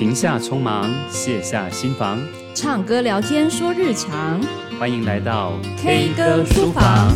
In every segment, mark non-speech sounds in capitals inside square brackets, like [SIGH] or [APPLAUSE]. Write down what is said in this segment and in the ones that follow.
停下匆忙，卸下心防，唱歌聊天说日常。欢迎来到 K 歌书房。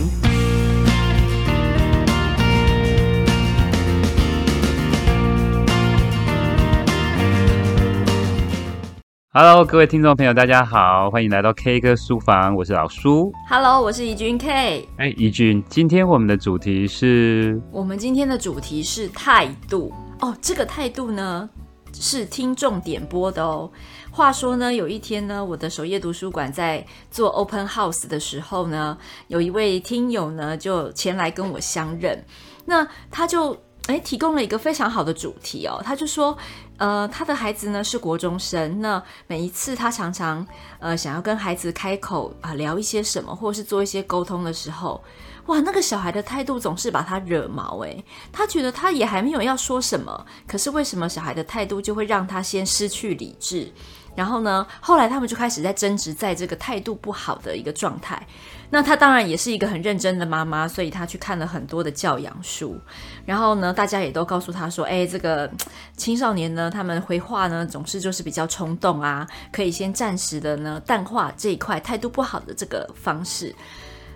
Hello，各位听众朋友，大家好，欢迎来到 K 歌书房，我是老苏。Hello，我是怡君 K。哎，怡君，今天我们的主题是？我们今天的主题是态度哦。这个态度呢？是听众点播的哦。话说呢，有一天呢，我的首页读书馆在做 open house 的时候呢，有一位听友呢就前来跟我相认。那他就诶提供了一个非常好的主题哦。他就说，呃，他的孩子呢是国中生。那每一次他常常呃想要跟孩子开口啊、聊一些什么，或是做一些沟通的时候。哇，那个小孩的态度总是把他惹毛诶，他觉得他也还没有要说什么，可是为什么小孩的态度就会让他先失去理智？然后呢，后来他们就开始在争执，在这个态度不好的一个状态。那他当然也是一个很认真的妈妈，所以他去看了很多的教养书。然后呢，大家也都告诉他说，哎，这个青少年呢，他们回话呢总是就是比较冲动啊，可以先暂时的呢淡化这一块态度不好的这个方式。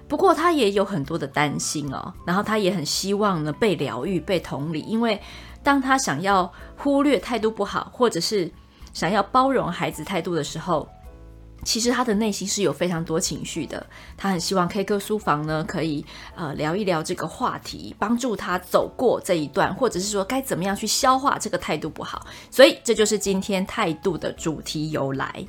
不过他也有很多的担心哦，然后他也很希望呢被疗愈、被同理，因为当他想要忽略态度不好，或者是想要包容孩子态度的时候，其实他的内心是有非常多情绪的。他很希望 K 歌书房呢可以呃聊一聊这个话题，帮助他走过这一段，或者是说该怎么样去消化这个态度不好。所以这就是今天态度的主题由来。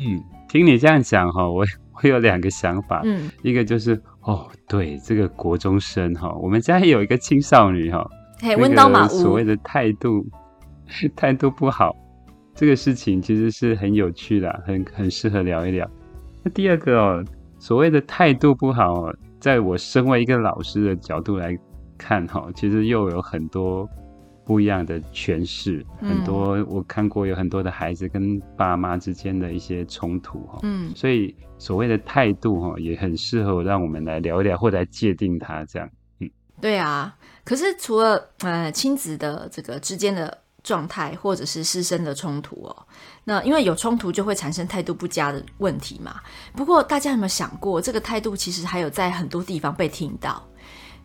嗯，听你这样讲哈，我。会有两个想法，嗯，一个就是哦，对，这个国中生哈，我们家也有一个青少女哈，嘿，温刀马屋，所谓的态度态度不好，这个事情其实是很有趣的，很很适合聊一聊。那第二个哦，所谓的态度不好，在我身为一个老师的角度来看哈，其实又有很多。不一样的诠释，很多我看过有很多的孩子跟爸妈之间的一些冲突哈，嗯，所以所谓的态度哈，也很适合让我们来聊一聊，或者来界定它这样，嗯，对啊。可是除了呃亲子的这个之间的状态，或者是师生的冲突哦，那因为有冲突就会产生态度不佳的问题嘛。不过大家有没有想过，这个态度其实还有在很多地方被听到，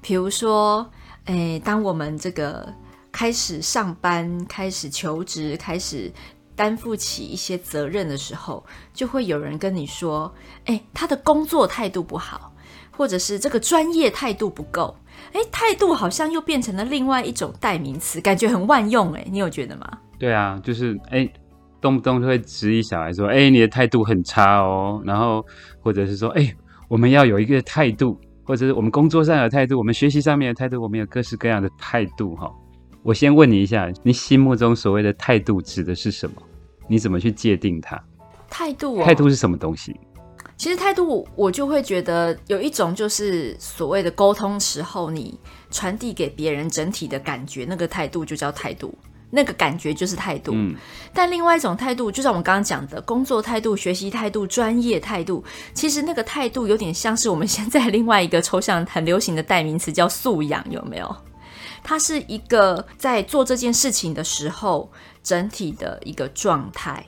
比如说，诶，当我们这个。开始上班，开始求职，开始担负起一些责任的时候，就会有人跟你说：“诶，他的工作态度不好，或者是这个专业态度不够。”诶，态度好像又变成了另外一种代名词，感觉很万用。诶，你有觉得吗？对啊，就是诶，动不动就会质疑小孩说：“诶，你的态度很差哦。”然后或者是说：“诶，我们要有一个态度，或者是我们工作上的态度，我们学习上面的态度，我们有各式各样的态度。”哈。我先问你一下，你心目中所谓的态度指的是什么？你怎么去界定它？态度哦，态度是什么东西？其实态度，我就会觉得有一种就是所谓的沟通时候，你传递给别人整体的感觉，那个态度就叫态度，那个感觉就是态度。嗯。但另外一种态度，就像我们刚刚讲的工作态度、学习态度、专业态度，其实那个态度有点像是我们现在另外一个抽象很流行的代名词叫素养，有没有？它是一个在做这件事情的时候整体的一个状态，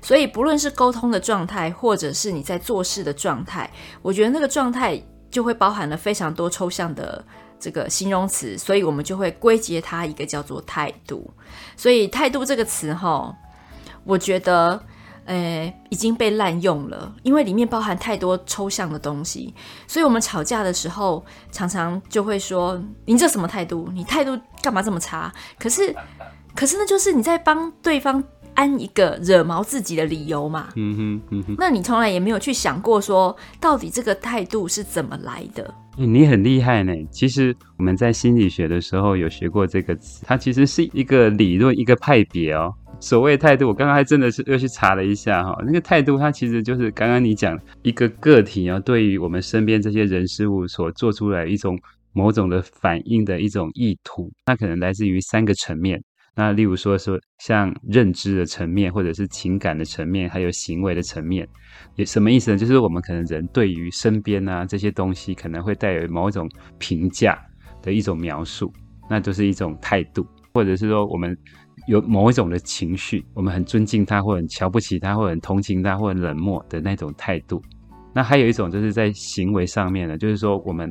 所以不论是沟通的状态，或者是你在做事的状态，我觉得那个状态就会包含了非常多抽象的这个形容词，所以我们就会归结它一个叫做态度。所以态度这个词，哈，我觉得。诶，已经被滥用了，因为里面包含太多抽象的东西，所以我们吵架的时候常常就会说：“你这什么态度？你态度干嘛这么差？”可是，[LAUGHS] 可是那就是你在帮对方安一个惹毛自己的理由嘛。嗯哼，嗯哼。那你从来也没有去想过说，到底这个态度是怎么来的？你很厉害呢。其实我们在心理学的时候有学过这个词，它其实是一个理论，一个派别哦。所谓态度，我刚刚还真的是又去查了一下哈，那个态度它其实就是刚刚你讲一个个体啊，对于我们身边这些人事物所做出来一种某种的反应的一种意图，它可能来自于三个层面。那例如说说像认知的层面，或者是情感的层面，还有行为的层面，也什么意思呢？就是我们可能人对于身边啊这些东西可能会带有某种评价的一种描述，那就是一种态度。或者是说我们有某一种的情绪，我们很尊敬他，或者很瞧不起他，或者很同情他，或者冷漠的那种态度。那还有一种就是在行为上面的，就是说我们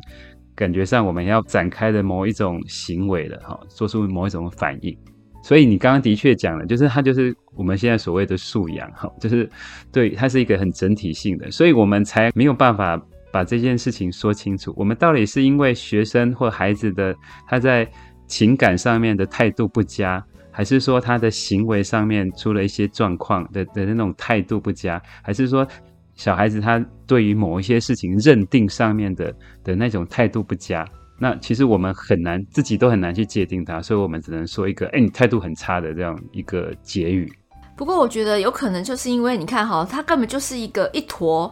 感觉上我们要展开的某一种行为了哈，做出某一种反应。所以你刚刚的确讲了，就是它就是我们现在所谓的素养哈，就是对它是一个很整体性的，所以我们才没有办法把这件事情说清楚。我们到底是因为学生或孩子的他在情感上面的态度不佳，还是说他的行为上面出了一些状况的的那种态度不佳，还是说小孩子他对于某一些事情认定上面的的那种态度不佳？那其实我们很难，自己都很难去界定他，所以我们只能说一个，哎，你态度很差的这样一个结语。不过我觉得有可能就是因为你看哈，他根本就是一个一坨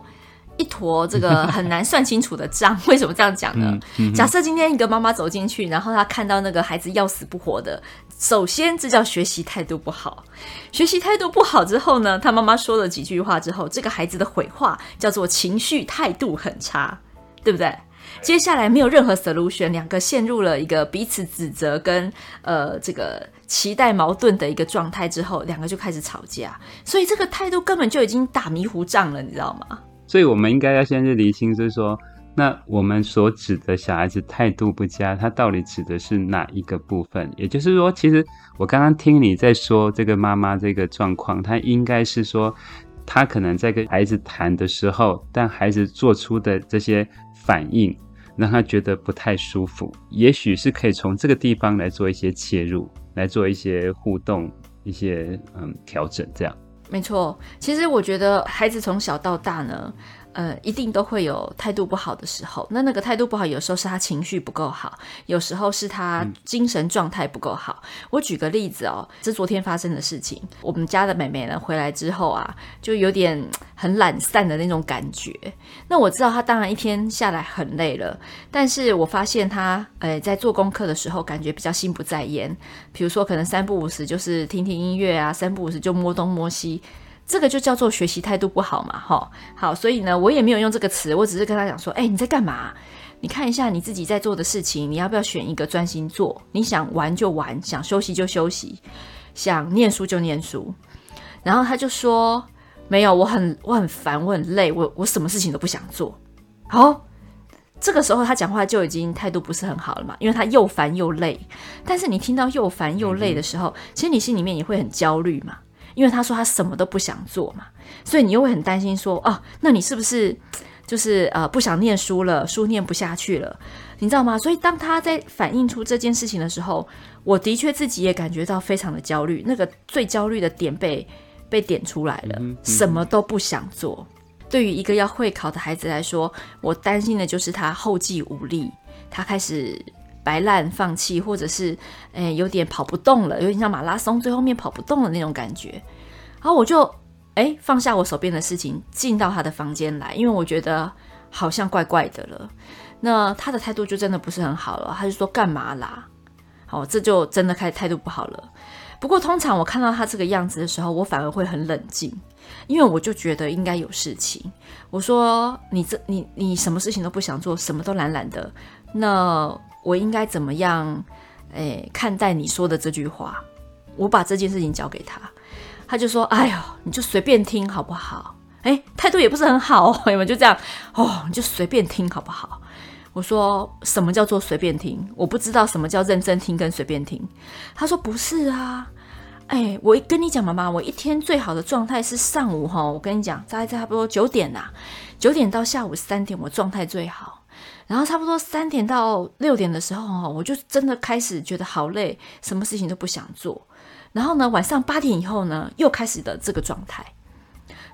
一坨这个很难算清楚的账。[LAUGHS] 为什么这样讲呢？嗯嗯、假设今天一个妈妈走进去，然后她看到那个孩子要死不活的，首先这叫学习态度不好。学习态度不好之后呢，他妈妈说了几句话之后，这个孩子的回话叫做情绪态度很差，对不对？接下来没有任何 solution，两个陷入了一个彼此指责跟呃这个期待矛盾的一个状态之后，两个就开始吵架，所以这个态度根本就已经打迷糊仗了，你知道吗？所以我们应该要先去厘清，就是说，那我们所指的小孩子态度不佳，他到底指的是哪一个部分？也就是说，其实我刚刚听你在说这个妈妈这个状况，他应该是说，他可能在跟孩子谈的时候，但孩子做出的这些反应。让他觉得不太舒服，也许是可以从这个地方来做一些切入，来做一些互动，一些嗯调整，这样。没错，其实我觉得孩子从小到大呢。呃，一定都会有态度不好的时候。那那个态度不好，有时候是他情绪不够好，有时候是他精神状态不够好。我举个例子哦，这是昨天发生的事情。我们家的妹妹呢，回来之后啊，就有点很懒散的那种感觉。那我知道她当然一天下来很累了，但是我发现她呃在做功课的时候，感觉比较心不在焉。比如说，可能三不五时就是听听音乐啊，三不五时就摸东摸西。这个就叫做学习态度不好嘛，哈，好，所以呢，我也没有用这个词，我只是跟他讲说，哎，你在干嘛？你看一下你自己在做的事情，你要不要选一个专心做？你想玩就玩，想休息就休息，想念书就念书。然后他就说，没有，我很我很烦，我很累，我我什么事情都不想做。好，这个时候他讲话就已经态度不是很好了嘛，因为他又烦又累。但是你听到又烦又累的时候，其实你心里面也会很焦虑嘛。因为他说他什么都不想做嘛，所以你又会很担心说，哦，那你是不是就是呃不想念书了，书念不下去了，你知道吗？所以当他在反映出这件事情的时候，我的确自己也感觉到非常的焦虑，那个最焦虑的点被被点出来了，嗯嗯、什么都不想做。对于一个要会考的孩子来说，我担心的就是他后继无力，他开始。摆烂、放弃，或者是诶、有点跑不动了，有点像马拉松最后面跑不动的那种感觉。然后我就诶、放下我手边的事情，进到他的房间来，因为我觉得好像怪怪的了。那他的态度就真的不是很好了，他就说干嘛啦？好，这就真的开始态度不好了。不过通常我看到他这个样子的时候，我反而会很冷静，因为我就觉得应该有事情。我说你这你你什么事情都不想做，什么都懒懒的，那。我应该怎么样，诶，看待你说的这句话？我把这件事情交给他，他就说：“哎呦，你就随便听好不好？”诶，态度也不是很好，哦，你们？就这样哦，你就随便听好不好？我说：“什么叫做随便听？我不知道什么叫认真听跟随便听。”他说：“不是啊，诶，我跟你讲，妈妈，我一天最好的状态是上午哈，我跟你讲，大概差不多九点呐，九点到下午三点，我状态最好。”然后差不多三点到六点的时候，我就真的开始觉得好累，什么事情都不想做。然后呢，晚上八点以后呢，又开始的这个状态。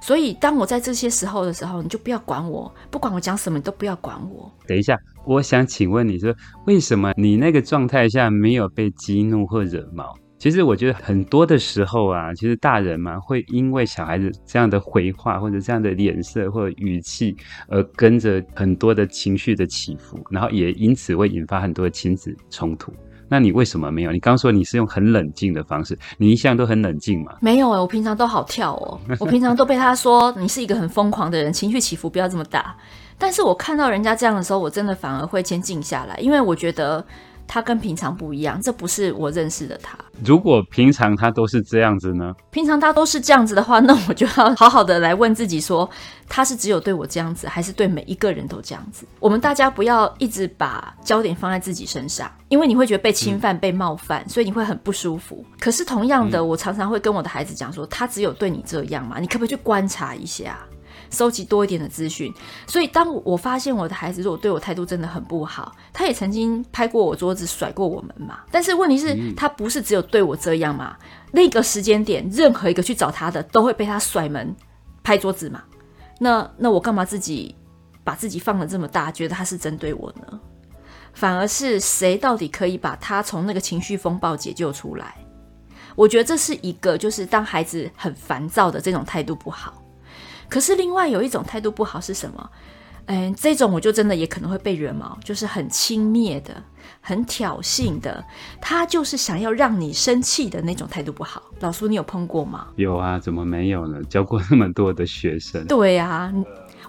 所以，当我在这些时候的时候，你就不要管我，不管我讲什么，你都不要管我。等一下，我想请问你说，为什么你那个状态下没有被激怒或惹毛？其实我觉得很多的时候啊，其实大人嘛会因为小孩子这样的回话或者这样的脸色或者语气，而跟着很多的情绪的起伏，然后也因此会引发很多的亲子冲突。那你为什么没有？你刚说你是用很冷静的方式，你一向都很冷静嘛？没有哎，我平常都好跳哦，我平常都被他说你是一个很疯狂的人，情绪起伏不要这么大。但是我看到人家这样的时候，我真的反而会先静下来，因为我觉得。他跟平常不一样，这不是我认识的他。如果平常他都是这样子呢？平常他都是这样子的话，那我就要好好的来问自己说，他是只有对我这样子，还是对每一个人都这样子？我们大家不要一直把焦点放在自己身上，因为你会觉得被侵犯、嗯、被冒犯，所以你会很不舒服。可是同样的，我常常会跟我的孩子讲说，他只有对你这样嘛？你可不可以去观察一下？收集多一点的资讯，所以当我发现我的孩子如果对我态度真的很不好，他也曾经拍过我桌子、甩过我们嘛。但是问题是，他不是只有对我这样嘛？那个时间点，任何一个去找他的都会被他甩门、拍桌子嘛。那那我干嘛自己把自己放的这么大，觉得他是针对我呢？反而是谁到底可以把他从那个情绪风暴解救出来？我觉得这是一个，就是当孩子很烦躁的这种态度不好。可是另外有一种态度不好是什么？嗯，这种我就真的也可能会被惹毛，就是很轻蔑的、很挑衅的，他就是想要让你生气的那种态度不好。老苏，你有碰过吗？有啊，怎么没有呢？教过那么多的学生。对啊，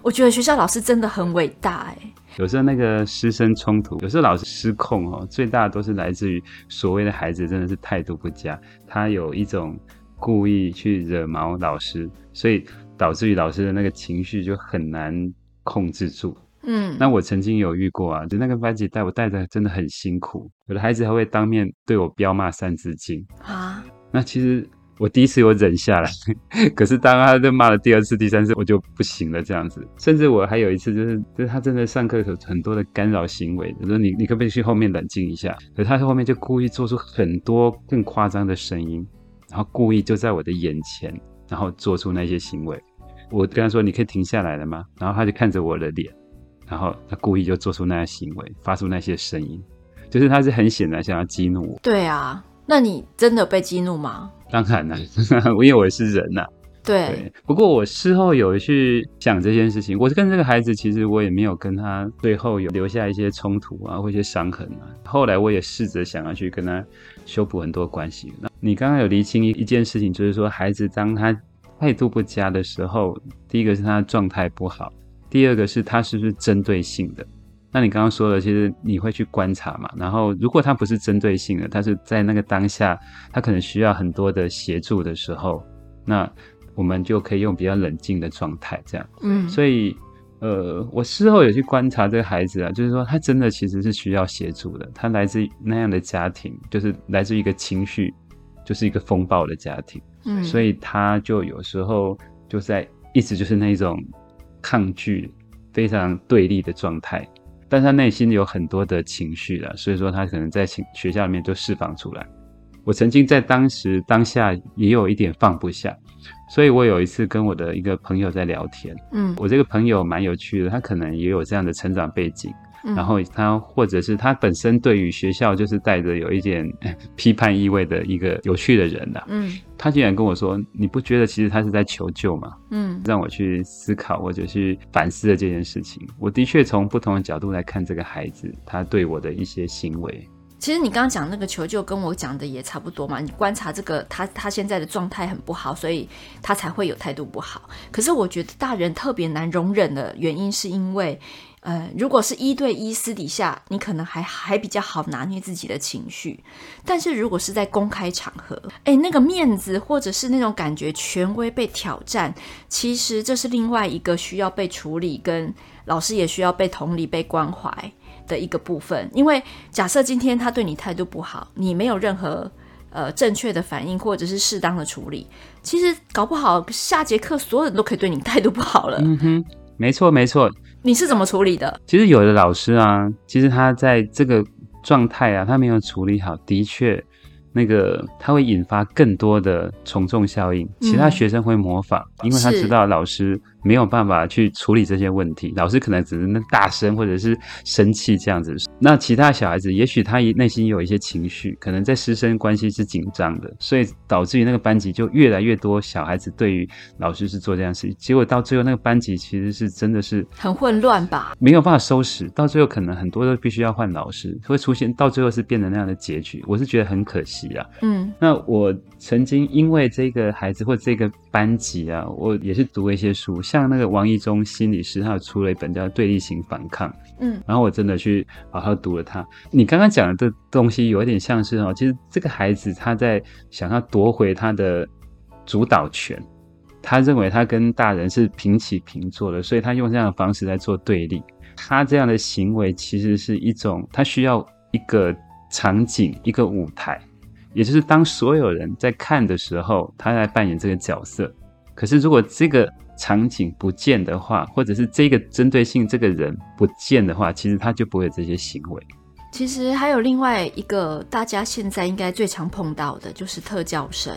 我觉得学校老师真的很伟大哎。有时候那个师生冲突，有时候老师失控哦，最大的都是来自于所谓的孩子真的是态度不佳，他有一种故意去惹毛老师，所以。导致于老师的那个情绪就很难控制住。嗯，那我曾经有遇过啊，就那个班级带我带的真的很辛苦，有的孩子还会当面对我飙骂三字经啊。那其实我第一次我忍下来，[LAUGHS] 可是当他就骂了第二次、第三次，我就不行了这样子。甚至我还有一次就是，就是他真的上课有很多的干扰行为，我说你你可不可以去后面冷静一下？可是他在后面就故意做出很多更夸张的声音，然后故意就在我的眼前。然后做出那些行为，我跟他说：“你可以停下来了吗？”然后他就看着我的脸，然后他故意就做出那些行为，发出那些声音，就是他是很显然想要激怒我。对啊，那你真的被激怒吗？当然了，[LAUGHS] 因为我是人呐、啊。对，对。不过我事后有去想这件事情，我是跟这个孩子，其实我也没有跟他最后有留下一些冲突啊，或一些伤痕啊。后来我也试着想要去跟他修补很多关系。那你刚刚有厘清一一件事情，就是说孩子当他态度不佳的时候，第一个是他的状态不好，第二个是他是不是针对性的。那你刚刚说的，其实你会去观察嘛？然后如果他不是针对性的，他是在那个当下，他可能需要很多的协助的时候，那。我们就可以用比较冷静的状态，这样。嗯，所以，呃，我事后有去观察这个孩子啊，就是说他真的其实是需要协助的。他来自那样的家庭，就是来自一个情绪，就是一个风暴的家庭。嗯，所以他就有时候就在一直就是那种抗拒、非常对立的状态，但他内心有很多的情绪了，所以说他可能在情学校里面就释放出来。我曾经在当时当下也有一点放不下。所以我有一次跟我的一个朋友在聊天，嗯，我这个朋友蛮有趣的，他可能也有这样的成长背景，嗯，然后他或者是他本身对于学校就是带着有一点 [LAUGHS] 批判意味的一个有趣的人呐，嗯，他竟然跟我说，你不觉得其实他是在求救吗？嗯，让我去思考或者去反思的这件事情，我的确从不同的角度来看这个孩子，他对我的一些行为。其实你刚刚讲那个求救跟我讲的也差不多嘛。你观察这个他他现在的状态很不好，所以他才会有态度不好。可是我觉得大人特别难容忍的原因，是因为，呃，如果是一对一私底下，你可能还还比较好拿捏自己的情绪。但是如果是在公开场合，诶，那个面子或者是那种感觉权威被挑战，其实这是另外一个需要被处理，跟老师也需要被同理、被关怀。的一个部分，因为假设今天他对你态度不好，你没有任何呃正确的反应或者是适当的处理，其实搞不好下节课所有人都可以对你态度不好了。嗯哼，没错没错。你是怎么处理的？其实有的老师啊，其实他在这个状态啊，他没有处理好，的确。那个他会引发更多的从众效应，其他学生会模仿，嗯，因为他知道老师没有办法去处理这些问题，老师可能只是那大声或者是生气这样子。那其他小孩子也许他内心有一些情绪，可能在师生关系是紧张的，所以导致于那个班级就越来越多小孩子对于老师是做这样的事情，结果到最后那个班级其实是真的是很混乱吧，没有办法收拾，到最后可能很多都必须要换老师，会出现到最后是变成那样的结局，我是觉得很可惜啊。嗯，那我曾经因为这个孩子或这个班级啊，我也是读了一些书，像那个王一中心理师，他有出了一本叫《对立型反抗》，嗯，然后我真的去好好读了它。你刚刚讲的这东西有一点像是哦，其实这个孩子他在想要夺回他的主导权，他认为他跟大人是平起平坐的，所以他用这样的方式在做对立。他这样的行为其实是一种，他需要一个场景，一个舞台，也就是当所有人在看的时候，他在扮演这个角色。可是如果这个场景不见的话，或者是这个针对性这个人不见的话，其实他就不会有这些行为。其实还有另外一个大家现在应该最常碰到的，就是特教生。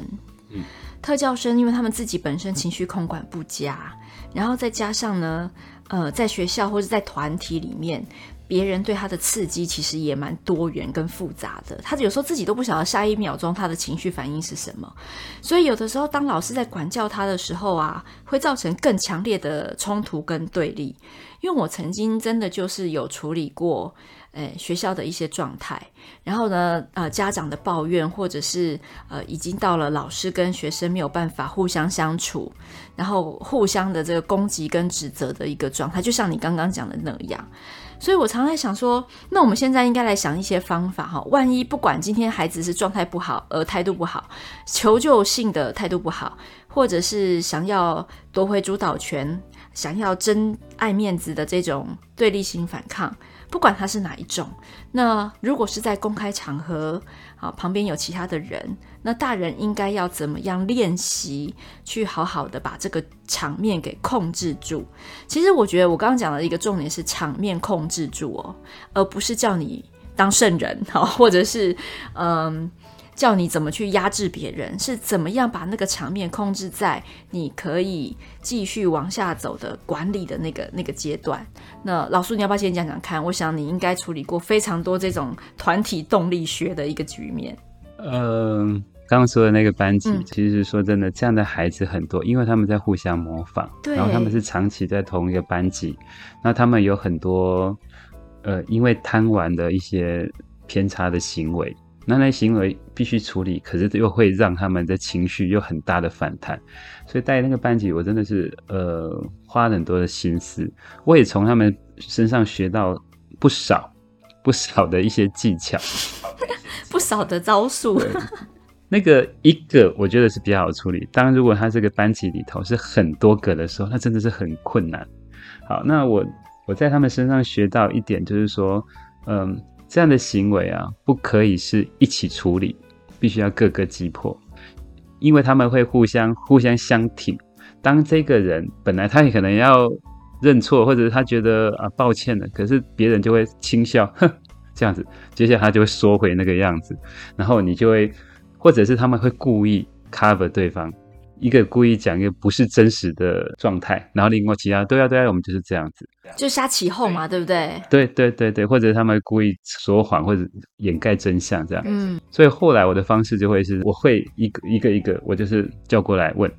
嗯，特教生因为他们自己本身情绪控管不佳，然后再加上呢，呃，在学校或者在团体里面。别人对他的刺激其实也蛮多元跟复杂的，他有时候自己都不晓得下一秒钟他的情绪反应是什么，所以有的时候当老师在管教他的时候啊，会造成更强烈的冲突跟对立。因为我曾经真的就是有处理过，诶，学校的一些状态，然后呢，呃，家长的抱怨，或者是呃，已经到了老师跟学生没有办法互相相处，然后互相的这个攻击跟指责的一个状态，就像你刚刚讲的那样。所以我常在想说，那我们现在应该来想一些方法哈。万一不管今天孩子是状态不好，而态度不好，求救性的态度不好，或者是想要夺回主导权，想要争爱面子的这种对立性反抗。不管他是哪一种，那如果是在公开场合，好，旁边有其他的人，那大人应该要怎么样练习去好好的把这个场面给控制住？其实我觉得我刚刚讲的一个重点是场面控制住哦，而不是叫你当圣人，好，或者是嗯。叫你怎么去压制别人，是怎么样把那个场面控制在你可以继续往下走的管理的那个那个阶段。那老苏，你要不要先讲讲看？我想你应该处理过非常多这种团体动力学的一个局面。嗯、呃，刚刚说的那个班级，嗯、其实说真的，这样的孩子很多，因为他们在互相模仿，对然后他们是长期在同一个班级，那他们有很多呃，因为贪玩的一些偏差的行为。那那行为必须处理，可是又会让他们的情绪有很大的反弹，所以带那个班级，我真的是呃花了很多的心思，我也从他们身上学到不少不少的一些技巧，[LAUGHS] 不少的招数。那个一个我觉得是比较好处理，当然如果他这个班级里头是很多个的时候，那真的是很困难。好，那我我在他们身上学到一点就是说，嗯。这样的行为啊，不可以是一起处理，必须要各个击破，因为他们会互相互相相挺。当这个人本来他也可能要认错，或者是他觉得啊抱歉了，可是别人就会轻笑，哼，[LAUGHS] 这样子，接下来他就会缩回那个样子，然后你就会，或者是他们会故意 cover 对方。一个故意讲一个不是真实的状态，然后另外其他对啊对啊，我们就是这样子，就瞎起哄嘛，对不对？对对对对，或者他们故意说谎或者掩盖真相这样。嗯，所以后来我的方式就会是，我会一个一个一个，我就是叫过来问，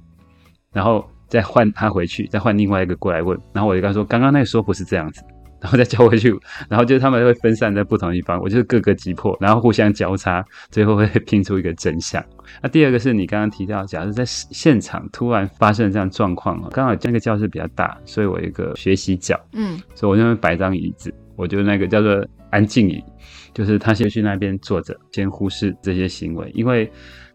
然后再换他回去，再换另外一个过来问，然后我就跟他说，刚刚那个说不是这样子。然后再交回去，然后就是他们会分散在不同地方，我就是各个击破，然后互相交叉，最后会拼出一个真相。那第二个是你刚刚提到，假如在现场突然发生这样状况，刚好那个教室比较大，所以我有一个学习角，嗯，所以我那边摆张椅子，我就那个叫做安静椅，就是他先去那边坐着，先忽视这些行为，因为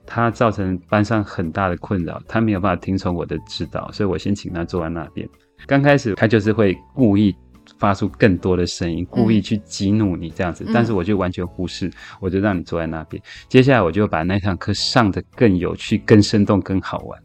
他造成班上很大的困扰，他没有办法听从我的指导，所以我先请他坐在那边。刚开始他就是会故意。发出更多的声音，故意去激怒你这样子，嗯、但是我就完全忽视，我就让你坐在那边。接下来我就把那堂课上的更有趣、更生动、更好玩，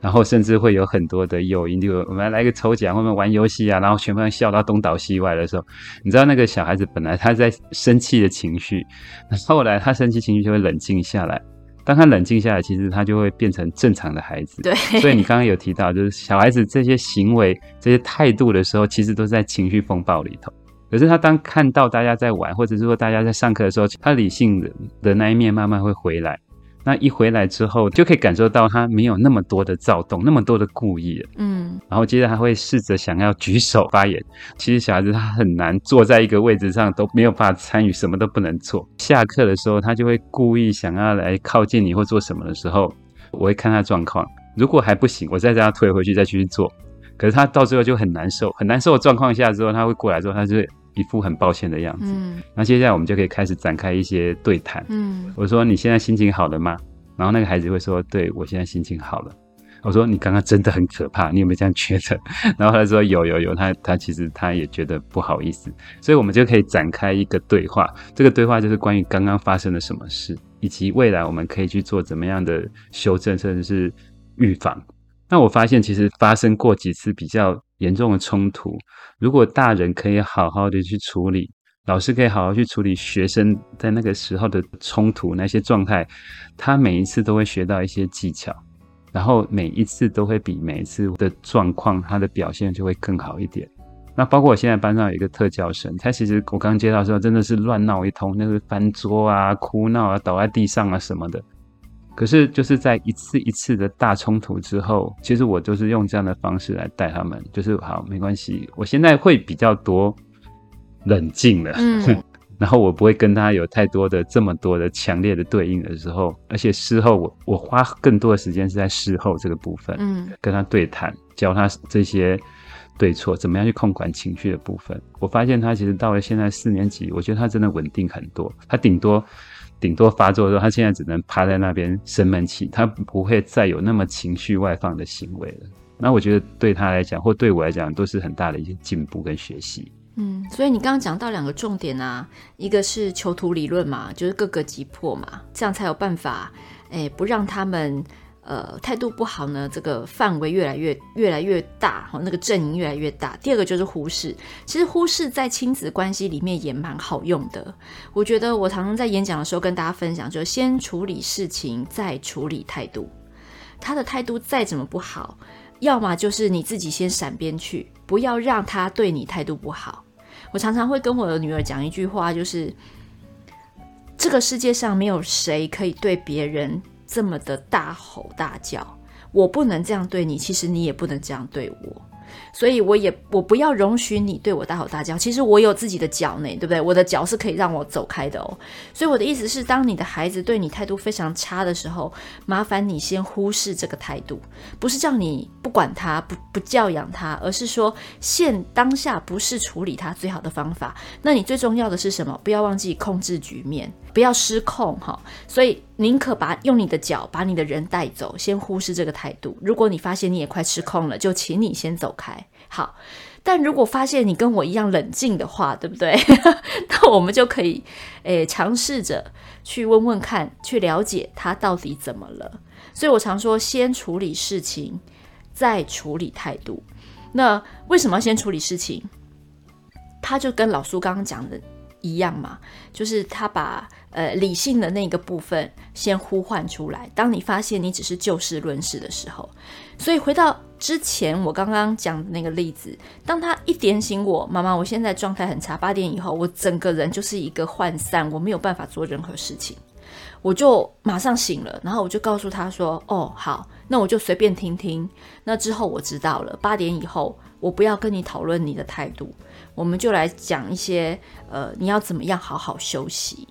然后甚至会有很多的诱因，就我们来个抽奖，或者玩游戏啊，然后全部人笑到东倒西歪的时候，你知道那个小孩子本来他在生气的情绪，那后来他生气情绪就会冷静下来。当他冷静下来，其实他就会变成正常的孩子。对，所以你刚刚有提到，就是小孩子这些行为、这些态度的时候，其实都是在情绪风暴里头。可是他当看到大家在玩，或者是说大家在上课的时候，他理性的的那一面慢慢会回来。那一回来之后，就可以感受到他没有那么多的躁动，那么多的故意。嗯，然后接着他会试着想要举手发言。其实小孩子他很难坐在一个位置上都没有办法参与，什么都不能做。下课的时候，他就会故意想要来靠近你或做什么的时候，我会看他状况。如果还不行，我再让他退回去再继续做。可是他到最后就很难受，很难受的状况下之后，他会过来之后，他就一副很抱歉的样子。嗯，那接下来我们就可以开始展开一些对谈。嗯，我说你现在心情好了吗？然后那个孩子会说，对，我现在心情好了。我说你刚刚真的很可怕，你有没有这样觉得？[LAUGHS] 然后他说有有有，他他其实他也觉得不好意思，所以我们就可以展开一个对话。这个对话就是关于刚刚发生了什么事，以及未来我们可以去做怎么样的修正，甚至是预防。那我发现其实发生过几次比较严重的冲突，如果大人可以好好的去处理，老师可以好好去处理学生在那个时候的冲突那些状态，他每一次都会学到一些技巧。然后每一次都会比每一次的状况，他的表现就会更好一点。那包括我现在班上有一个特教生，他其实我刚接到时候真的是乱闹一通，那个翻桌啊、哭闹啊、倒在地上啊什么的。可是就是在一次一次的大冲突之后，其实我就是用这样的方式来带他们，就是好，没关系，我现在会比较多冷静了。嗯 [LAUGHS] 然后我不会跟他有太多的这么多的强烈的对应的时候，而且事后我我花更多的时间是在事后这个部分，嗯，跟他对谈，教他这些对错，怎么样去控管情绪的部分。我发现他其实到了现在四年级，我觉得他真的稳定很多。他顶多顶多发作的时候，他现在只能趴在那边生闷气，他不会再有那么情绪外放的行为了。那我觉得对他来讲，或对我来讲，都是很大的一些进步跟学习。嗯，所以你刚刚讲到两个重点啊，一个是囚徒理论嘛，就是各个击破嘛，这样才有办法，诶，不让他们呃态度不好呢，这个范围越来越越来越大，哈，那个阵营越来越大。第二个就是忽视，其实忽视在亲子关系里面也蛮好用的。我觉得我常常在演讲的时候跟大家分享，就是先处理事情，再处理态度。他的态度再怎么不好，要么就是你自己先闪边去，不要让他对你态度不好。我常常会跟我的女儿讲一句话，就是这个世界上没有谁可以对别人这么的大吼大叫。我不能这样对你，其实你也不能这样对我。所以我也我不要容许你对我大吼大叫。其实我有自己的脚呢，对不对？我的脚是可以让我走开的哦。所以我的意思是，当你的孩子对你态度非常差的时候，麻烦你先忽视这个态度，不是叫你不管他、不不教养他，而是说现当下不是处理他最好的方法。那你最重要的是什么？不要忘记控制局面，不要失控哈。所以宁可把用你的脚把你的人带走，先忽视这个态度。如果你发现你也快失控了，就请你先走开。好，但如果发现你跟我一样冷静的话，对不对？[LAUGHS] 那我们就可以诶尝试着去问问看，去了解他到底怎么了。所以我常说，先处理事情，再处理态度。那为什么要先处理事情？他就跟老苏刚刚讲的一样嘛，就是他把。呃，理性的那个部分先呼唤出来。当你发现你只是就事论事的时候，所以回到之前我刚刚讲的那个例子，当他一点醒我，妈妈，我现在状态很差，八点以后我整个人就是一个涣散，我没有办法做任何事情，我就马上醒了，然后我就告诉他说：“哦，好，那我就随便听听。那之后我知道了，八点以后我不要跟你讨论你的态度，我们就来讲一些呃，你要怎么样好好休息。”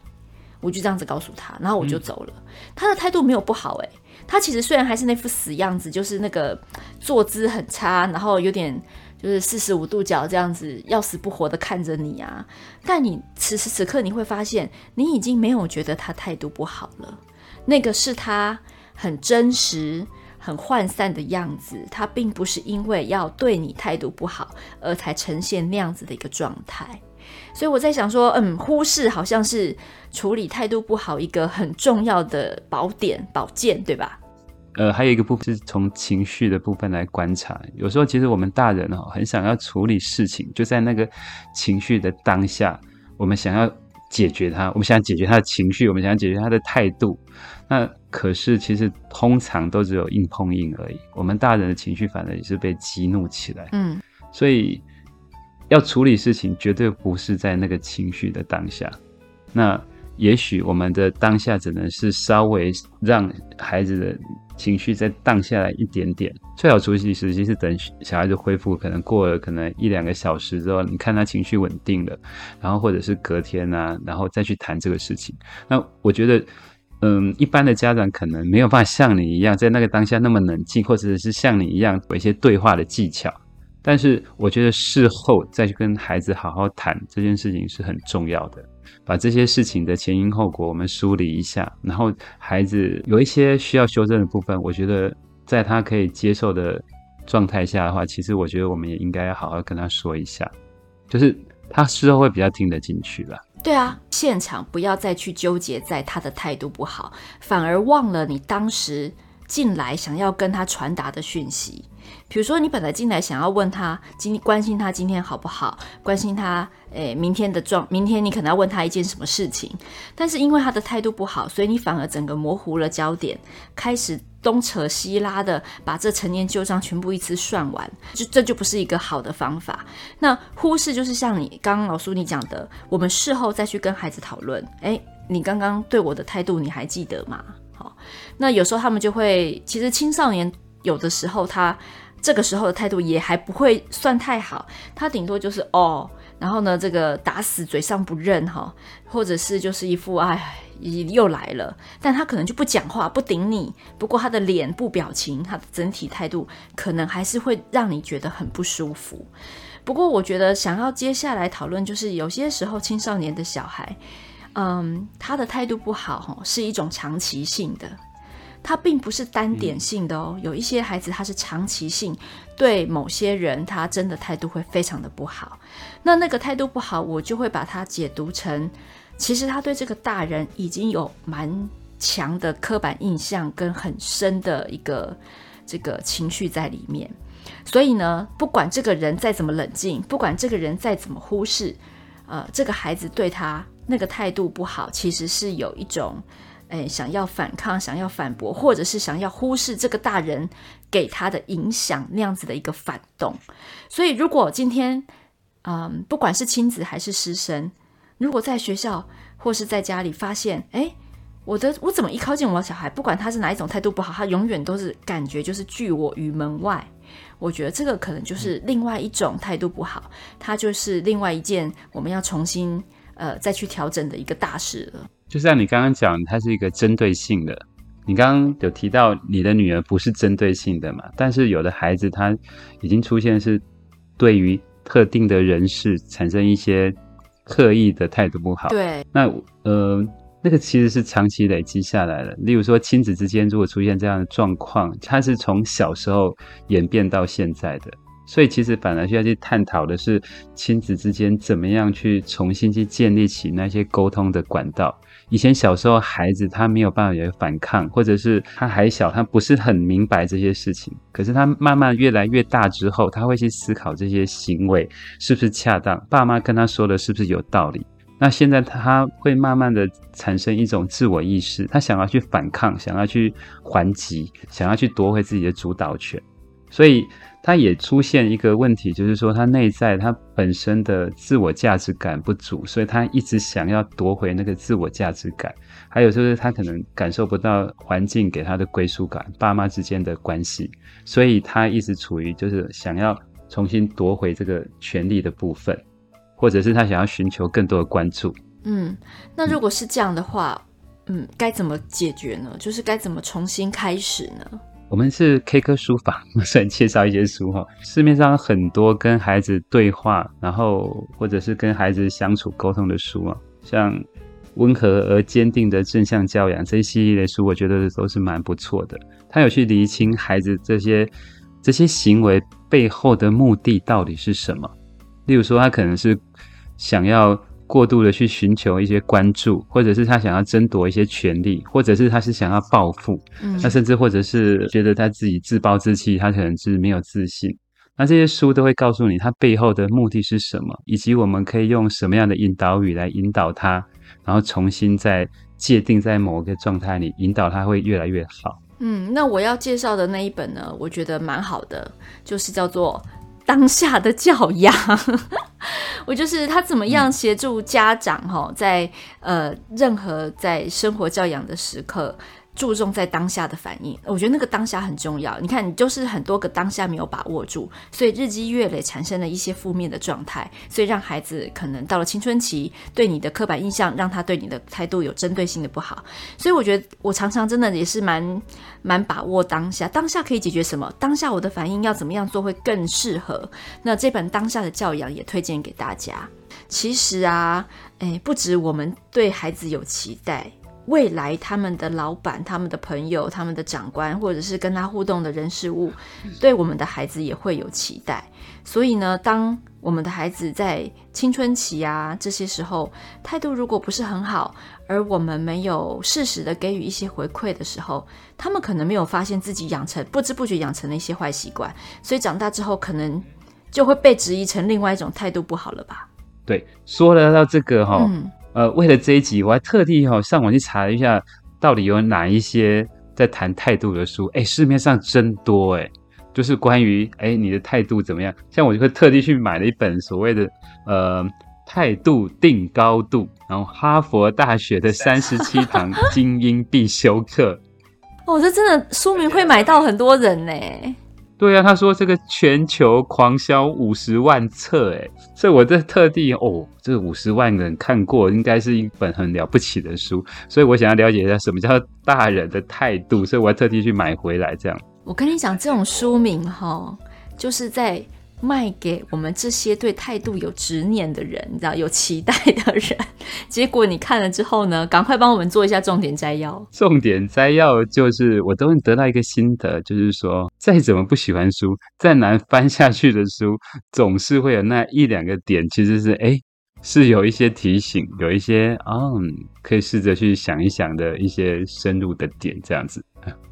我就这样子告诉他，然后我就走了。嗯、他的态度没有不好，诶，他其实虽然还是那副死样子，就是那个坐姿很差，然后有点就是四十五度角这样子，要死不活的看着你啊。但你此时此刻你会发现，你已经没有觉得他态度不好了。那个是他很真实、很涣散的样子，他并不是因为要对你态度不好而才呈现那样子的一个状态。所以我在想说，嗯，忽视好像是处理态度不好一个很重要的宝典、宝剑，对吧？呃，还有一个部分是从情绪的部分来观察。有时候其实我们大人哦，很想要处理事情，就在那个情绪的当下，我们想要解决它，我们想解决他的情绪，我们想要解决他的态度。那可是其实通常都只有硬碰硬而已。我们大人的情绪反而也是被激怒起来。嗯，所以。要处理事情，绝对不是在那个情绪的当下。那也许我们的当下只能是稍微让孩子的情绪再荡下来一点点。最好处理时机是等小孩子恢复，可能过了可能一两个小时之后，你看他情绪稳定了，然后或者是隔天啊，然后再去谈这个事情。那我觉得，嗯，一般的家长可能没有办法像你一样在那个当下那么冷静，或者是像你一样有一些对话的技巧。但是我觉得事后再去跟孩子好好谈这件事情是很重要的，把这些事情的前因后果我们梳理一下，然后孩子有一些需要修正的部分，我觉得在他可以接受的状态下的话，其实我觉得我们也应该要好好跟他说一下，就是他事后会比较听得进去吧。对啊，现场不要再去纠结在他的态度不好，反而忘了你当时进来想要跟他传达的讯息。比如说，你本来进来想要问他今关心他今天好不好，关心他诶明天的状，明天你可能要问他一件什么事情，但是因为他的态度不好，所以你反而整个模糊了焦点，开始东扯西拉的把这陈年旧账全部一次算完，就这就不是一个好的方法。那忽视就是像你刚刚老苏你讲的，我们事后再去跟孩子讨论，诶，你刚刚对我的态度你还记得吗？好，那有时候他们就会，其实青少年。有的时候他这个时候的态度也还不会算太好，他顶多就是哦，然后呢，这个打死嘴上不认哈，或者是就是一副哎又来了，但他可能就不讲话不顶你，不过他的脸部表情，他的整体态度可能还是会让你觉得很不舒服。不过我觉得想要接下来讨论，就是有些时候青少年的小孩，嗯，他的态度不好哈，是一种长期性的。他并不是单点性的哦，有一些孩子他是长期性，对某些人他真的态度会非常的不好。那那个态度不好，我就会把它解读成，其实他对这个大人已经有蛮强的刻板印象跟很深的一个这个情绪在里面。所以呢，不管这个人再怎么冷静，不管这个人再怎么忽视，呃，这个孩子对他那个态度不好，其实是有一种。诶，想要反抗，想要反驳，或者是想要忽视这个大人给他的影响，那样子的一个反动。所以，如果今天，嗯，不管是亲子还是师生，如果在学校或是在家里发现，哎，我的我怎么一靠近我的小孩，不管他是哪一种态度不好，他永远都是感觉就是拒我于门外。我觉得这个可能就是另外一种态度不好，他就是另外一件我们要重新呃再去调整的一个大事了。就像你刚刚讲，它是一个针对性的。你刚刚有提到你的女儿不是针对性的嘛？但是有的孩子他已经出现是对于特定的人士产生一些刻意的态度不好。对，那呃，那个其实是长期累积下来的。例如说，亲子之间如果出现这样的状况，它是从小时候演变到现在的。所以，其实反而需要去探讨的是亲子之间怎么样去重新去建立起那些沟通的管道。以前小时候，孩子他没有办法有反抗，或者是他还小，他不是很明白这些事情。可是他慢慢越来越大之后，他会去思考这些行为是不是恰当，爸妈跟他说的是不是有道理。那现在他会慢慢的产生一种自我意识，他想要去反抗，想要去还击，想要去夺回自己的主导权。所以。他也出现一个问题，就是说他内在他本身的自我价值感不足，所以他一直想要夺回那个自我价值感。还有就是他可能感受不到环境给他的归属感，爸妈之间的关系，所以他一直处于就是想要重新夺回这个权力的部分，或者是他想要寻求更多的关注。嗯，那如果是这样的话，嗯，该怎么解决呢？就是该怎么重新开始呢？我们是 K 歌书房，[LAUGHS] 所以介绍一些书哈。市面上很多跟孩子对话，然后或者是跟孩子相处沟通的书啊，像《温和而坚定的正向教养》这一系列的书，我觉得都是蛮不错的。他有去厘清孩子这些这些行为背后的目的到底是什么。例如说，他可能是想要。过度的去寻求一些关注，或者是他想要争夺一些权利，或者是他是想要报复，嗯，那甚至或者是觉得他自己自暴自弃，他可能是没有自信。那这些书都会告诉你他背后的目的是什么，以及我们可以用什么样的引导语来引导他，然后重新再界定在某个状态里，引导他会越来越好。嗯，那我要介绍的那一本呢，我觉得蛮好的，就是叫做。当下的教养，我就是他怎么样协助家长哈，在呃任何在生活教养的时刻，注重在当下的反应，我觉得那个当下很重要。你看，你就是很多个当下没有把握住，所以日积月累产生了一些负面的状态，所以让孩子可能到了青春期，对你的刻板印象，让他对你的态度有针对性的不好。所以我觉得我常常真的也是蛮蛮把握当下，当下可以解决什么？当下我的反应要怎么样做会更适合？那这本《当下的教养》也推荐给大家。其实啊，诶，不止我们对孩子有期待。未来他们的老板、他们的朋友、他们的长官，或者是跟他互动的人事物，对我们的孩子也会有期待。所以呢，当我们的孩子在青春期啊这些时候态度如果不是很好，而我们没有适时的给予一些回馈的时候，他们可能没有发现自己养成不知不觉养成了一些坏习惯，所以长大之后可能就会被质疑成另外一种态度不好了吧？对，说了到这个哈、哦。嗯呃，为了这一集，我还特地哈上网去查了一下，到底有哪一些在谈态度的书？哎，市面上真多哎，就是关于哎你的态度怎么样？像我就会特地去买了一本所谓的呃态度定高度，然后哈佛大学的三十七堂精英必修课。[LAUGHS] 哦，这真的书名会买到很多人呢。对啊，他说这个全球狂销五十万册，哎，所以我这特地哦，这五十万人看过，应该是一本很了不起的书，所以我想要了解一下什么叫大人的态度，所以我还特地去买回来这样。我跟你讲，这种书名哈，就是在。卖给我们这些对态度有执念的人，你知道有期待的人。[LAUGHS] 结果你看了之后呢，赶快帮我们做一下重点摘要。重点摘要就是，我都能得到一个心得，就是说，再怎么不喜欢书，再难翻下去的书，总是会有那一两个点，其实是哎，是有一些提醒，有一些嗯，可以试着去想一想的一些深入的点，这样子。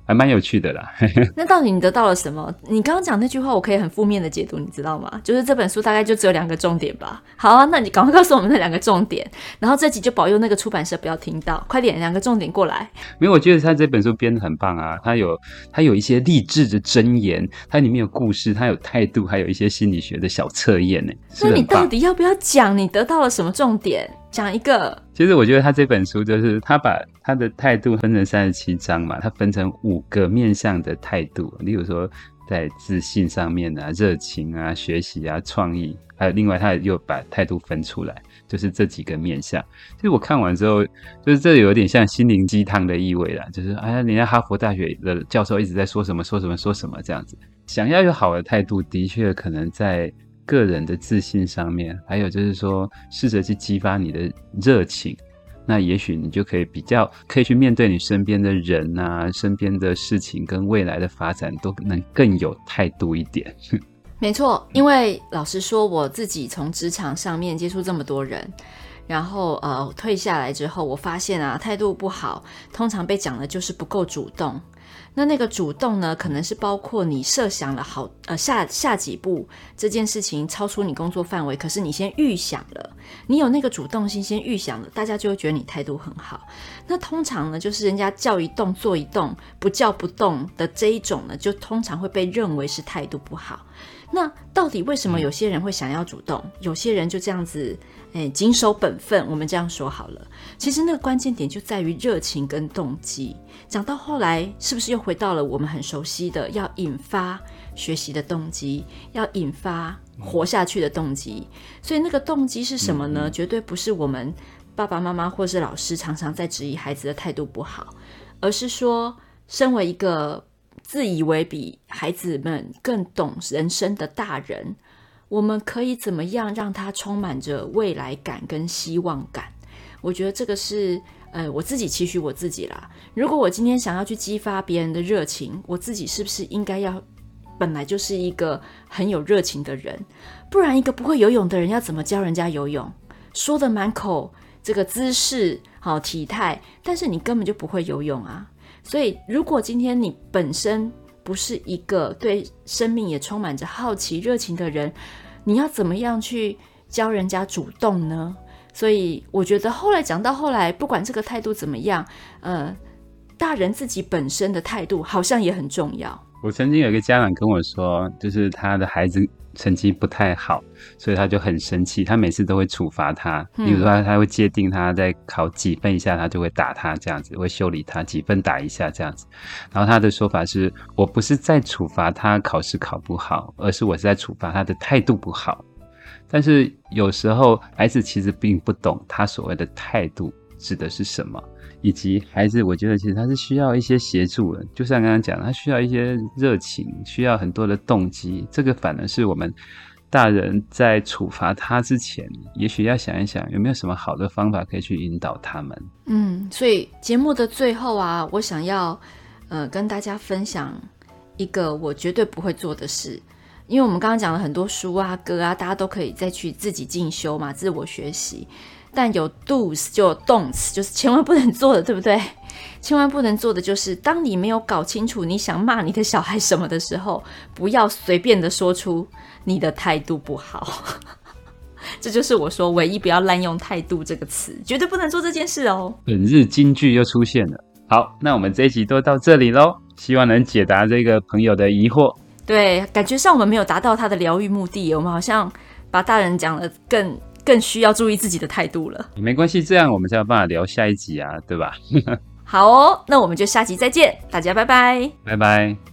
还蛮有趣的啦。[LAUGHS] 那到底你得到了什么？你刚刚讲那句话，我可以很负面的解读，你知道吗？就是这本书大概就只有两个重点吧。好啊，那你赶快告诉我们那两个重点，然后这集就保佑那个出版社不要听到，快点，两个重点过来。没有，我觉得他这本书编的很棒啊，他有他有一些励志的箴言，它里面有故事，它有态度，还有一些心理学的小测验呢。那你到底要不要讲你得到了什么重点？讲一个。其实我觉得他这本书就是他把他的态度分成三十七章嘛，他分成五个面向的态度，例如说在自信上面啊、热情啊、学习啊、创意，还有另外他又把态度分出来，就是这几个面向。其实我看完之后，就是这有点像心灵鸡汤的意味啦，就是哎呀，人家哈佛大学的教授一直在说什么说什么说什么这样子。想要有好的态度，的确可能在。个人的自信上面，还有就是说，试着去激发你的热情，那也许你就可以比较可以去面对你身边的人啊，身边的事情跟未来的发展都能更有态度一点。[LAUGHS] 没错，因为老实说，我自己从职场上面接触这么多人，然后呃退下来之后，我发现啊，态度不好，通常被讲的就是不够主动。那那个主动呢，可能是包括你设想了好呃下下几步这件事情超出你工作范围，可是你先预想了，你有那个主动性先预想了，大家就会觉得你态度很好。那通常呢，就是人家叫一动做一动，不叫不动的这一种呢，就通常会被认为是态度不好。那到底为什么有些人会想要主动，有些人就这样子？哎，谨守本分，我们这样说好了。其实那个关键点就在于热情跟动机。讲到后来，是不是又回到了我们很熟悉的，要引发学习的动机，要引发活下去的动机？所以那个动机是什么呢？绝对不是我们爸爸妈妈或是老师常常在质疑孩子的态度不好，而是说，身为一个自以为比孩子们更懂人生的大人。我们可以怎么样让他充满着未来感跟希望感？我觉得这个是，呃，我自己期许我自己啦。如果我今天想要去激发别人的热情，我自己是不是应该要本来就是一个很有热情的人？不然，一个不会游泳的人要怎么教人家游泳？说的满口这个姿势好体态，但是你根本就不会游泳啊！所以，如果今天你本身不是一个对生命也充满着好奇热情的人，你要怎么样去教人家主动呢？所以我觉得后来讲到后来，不管这个态度怎么样，呃，大人自己本身的态度好像也很重要。我曾经有一个家长跟我说，就是他的孩子成绩不太好，所以他就很生气，他每次都会处罚他。比如说他，他会界定他在考几分以下，他就会打他这样子，会修理他几分打一下这样子。然后他的说法是，我不是在处罚他考试考不好，而是我是在处罚他的态度不好。但是有时候孩子其实并不懂他所谓的态度指的是什么。以及孩子，我觉得其实他是需要一些协助的，就像刚刚讲，他需要一些热情，需要很多的动机。这个反而是我们大人在处罚他之前，也许要想一想，有没有什么好的方法可以去引导他们。嗯，所以节目的最后啊，我想要呃跟大家分享一个我绝对不会做的事，因为我们刚刚讲了很多书啊、歌啊，大家都可以再去自己进修嘛，自我学习。但有 do's 就有 don'ts，就是千万不能做的，对不对？[LAUGHS] 千万不能做的就是，当你没有搞清楚你想骂你的小孩什么的时候，不要随便的说出你的态度不好。[LAUGHS] 这就是我说唯一不要滥用态度这个词，绝对不能做这件事哦。本日金句又出现了。好，那我们这一集都到这里喽，希望能解答这个朋友的疑惑。对，感觉上我们没有达到他的疗愈目的，我们好像把大人讲的更。更需要注意自己的态度了。没关系，这样我们才有办法聊下一集啊，对吧？[LAUGHS] 好哦，那我们就下集再见，大家拜拜，拜拜。